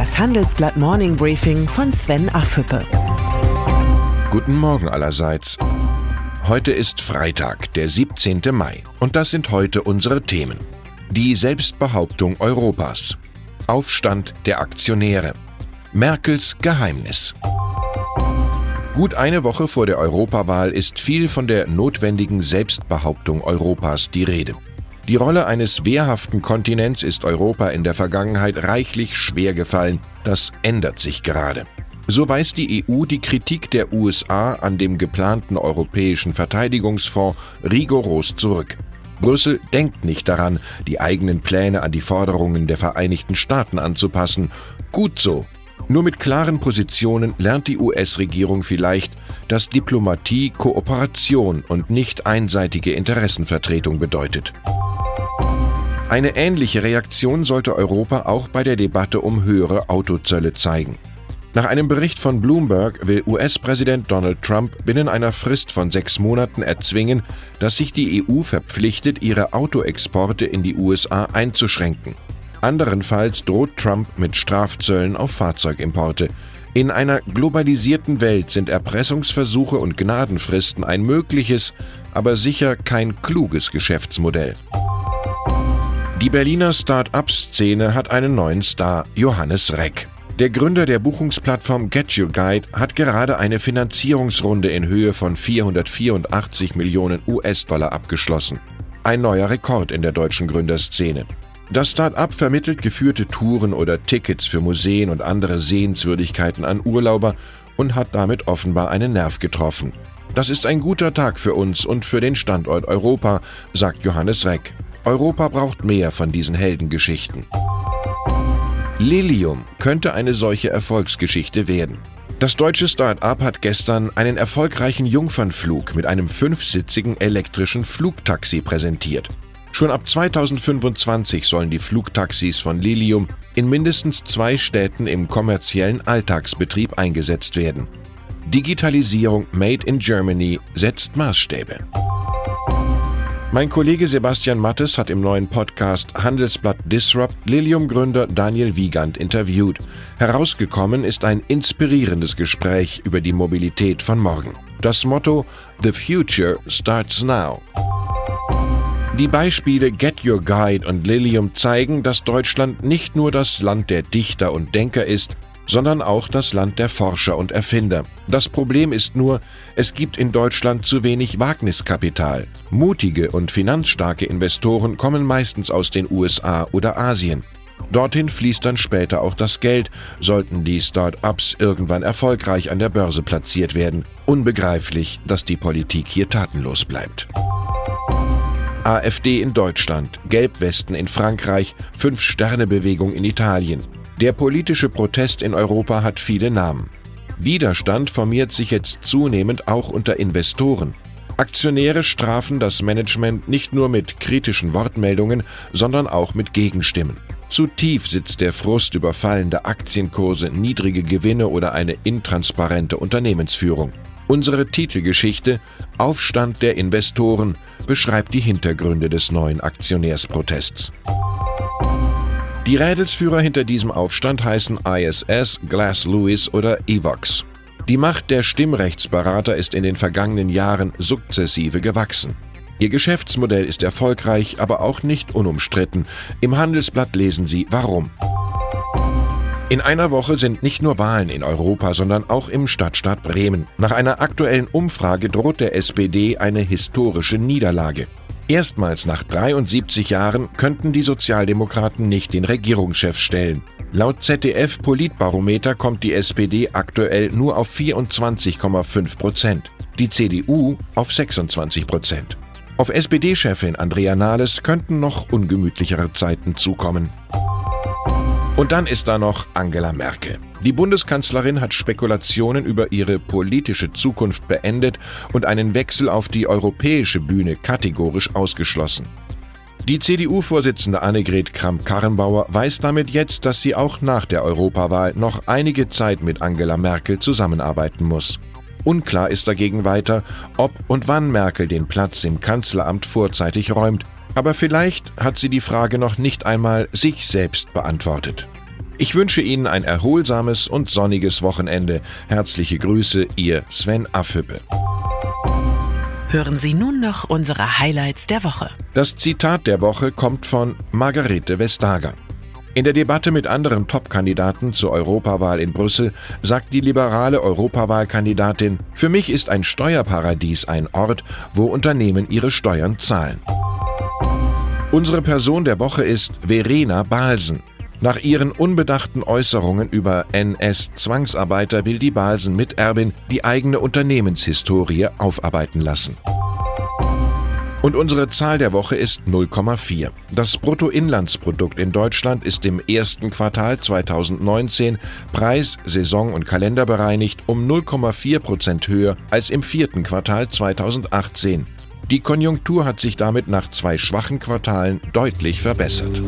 Das Handelsblatt Morning Briefing von Sven Affüppe. Guten Morgen allerseits. Heute ist Freitag, der 17. Mai. Und das sind heute unsere Themen. Die Selbstbehauptung Europas. Aufstand der Aktionäre. Merkels Geheimnis. Gut eine Woche vor der Europawahl ist viel von der notwendigen Selbstbehauptung Europas die Rede. Die Rolle eines wehrhaften Kontinents ist Europa in der Vergangenheit reichlich schwer gefallen. Das ändert sich gerade. So weist die EU die Kritik der USA an dem geplanten europäischen Verteidigungsfonds rigoros zurück. Brüssel denkt nicht daran, die eigenen Pläne an die Forderungen der Vereinigten Staaten anzupassen. Gut so. Nur mit klaren Positionen lernt die US-Regierung vielleicht, dass Diplomatie Kooperation und nicht einseitige Interessenvertretung bedeutet. Eine ähnliche Reaktion sollte Europa auch bei der Debatte um höhere Autozölle zeigen. Nach einem Bericht von Bloomberg will US-Präsident Donald Trump binnen einer Frist von sechs Monaten erzwingen, dass sich die EU verpflichtet, ihre Autoexporte in die USA einzuschränken. Anderenfalls droht Trump mit Strafzöllen auf Fahrzeugimporte. In einer globalisierten Welt sind Erpressungsversuche und Gnadenfristen ein mögliches, aber sicher kein kluges Geschäftsmodell. Die Berliner Start-up-Szene hat einen neuen Star, Johannes Reck. Der Gründer der Buchungsplattform Get Your Guide hat gerade eine Finanzierungsrunde in Höhe von 484 Millionen US-Dollar abgeschlossen. Ein neuer Rekord in der deutschen Gründerszene. Das Start-up vermittelt geführte Touren oder Tickets für Museen und andere Sehenswürdigkeiten an Urlauber und hat damit offenbar einen Nerv getroffen. Das ist ein guter Tag für uns und für den Standort Europa, sagt Johannes Reck. Europa braucht mehr von diesen Heldengeschichten. Lilium könnte eine solche Erfolgsgeschichte werden. Das deutsche Start-up hat gestern einen erfolgreichen Jungfernflug mit einem fünfsitzigen elektrischen Flugtaxi präsentiert. Schon ab 2025 sollen die Flugtaxis von Lilium in mindestens zwei Städten im kommerziellen Alltagsbetrieb eingesetzt werden. Digitalisierung Made in Germany setzt Maßstäbe. Mein Kollege Sebastian Mattes hat im neuen Podcast Handelsblatt Disrupt Lilium-Gründer Daniel Wiegand interviewt. Herausgekommen ist ein inspirierendes Gespräch über die Mobilität von morgen. Das Motto The Future Starts Now. Die Beispiele Get Your Guide und Lilium zeigen, dass Deutschland nicht nur das Land der Dichter und Denker ist, sondern auch das Land der Forscher und Erfinder. Das Problem ist nur, es gibt in Deutschland zu wenig Wagniskapital. Mutige und finanzstarke Investoren kommen meistens aus den USA oder Asien. Dorthin fließt dann später auch das Geld, sollten die Start-ups irgendwann erfolgreich an der Börse platziert werden. Unbegreiflich, dass die Politik hier tatenlos bleibt. AfD in Deutschland, Gelbwesten in Frankreich, Fünf-Sterne-Bewegung in Italien. Der politische Protest in Europa hat viele Namen. Widerstand formiert sich jetzt zunehmend auch unter Investoren. Aktionäre strafen das Management nicht nur mit kritischen Wortmeldungen, sondern auch mit Gegenstimmen. Zu tief sitzt der Frust über fallende Aktienkurse, niedrige Gewinne oder eine intransparente Unternehmensführung. Unsere Titelgeschichte Aufstand der Investoren beschreibt die Hintergründe des neuen Aktionärsprotests. Die Rädelsführer hinter diesem Aufstand heißen ISS, Glass Lewis oder Evox. Die Macht der Stimmrechtsberater ist in den vergangenen Jahren sukzessive gewachsen. Ihr Geschäftsmodell ist erfolgreich, aber auch nicht unumstritten. Im Handelsblatt lesen Sie warum. In einer Woche sind nicht nur Wahlen in Europa, sondern auch im Stadtstaat Bremen. Nach einer aktuellen Umfrage droht der SPD eine historische Niederlage. Erstmals nach 73 Jahren könnten die Sozialdemokraten nicht den Regierungschef stellen. Laut ZDF Politbarometer kommt die SPD aktuell nur auf 24,5 Prozent, die CDU auf 26 Prozent. Auf SPD-Chefin Andrea Nahles könnten noch ungemütlichere Zeiten zukommen. Und dann ist da noch Angela Merkel. Die Bundeskanzlerin hat Spekulationen über ihre politische Zukunft beendet und einen Wechsel auf die europäische Bühne kategorisch ausgeschlossen. Die CDU-Vorsitzende Annegret Kramp-Karrenbauer weiß damit jetzt, dass sie auch nach der Europawahl noch einige Zeit mit Angela Merkel zusammenarbeiten muss. Unklar ist dagegen weiter, ob und wann Merkel den Platz im Kanzleramt vorzeitig räumt, aber vielleicht hat sie die Frage noch nicht einmal sich selbst beantwortet. Ich wünsche Ihnen ein erholsames und sonniges Wochenende. Herzliche Grüße, Ihr Sven Affüppe. Hören Sie nun noch unsere Highlights der Woche. Das Zitat der Woche kommt von Margarete Vestager. In der Debatte mit anderen Top-Kandidaten zur Europawahl in Brüssel sagt die liberale Europawahlkandidatin, für mich ist ein Steuerparadies ein Ort, wo Unternehmen ihre Steuern zahlen. Unsere Person der Woche ist Verena Balsen. Nach ihren unbedachten Äußerungen über NS-Zwangsarbeiter will die Balsen-Miterbin die eigene Unternehmenshistorie aufarbeiten lassen. Und unsere Zahl der Woche ist 0,4. Das Bruttoinlandsprodukt in Deutschland ist im ersten Quartal 2019 preis-, saison- und kalenderbereinigt um 0,4 Prozent höher als im vierten Quartal 2018. Die Konjunktur hat sich damit nach zwei schwachen Quartalen deutlich verbessert.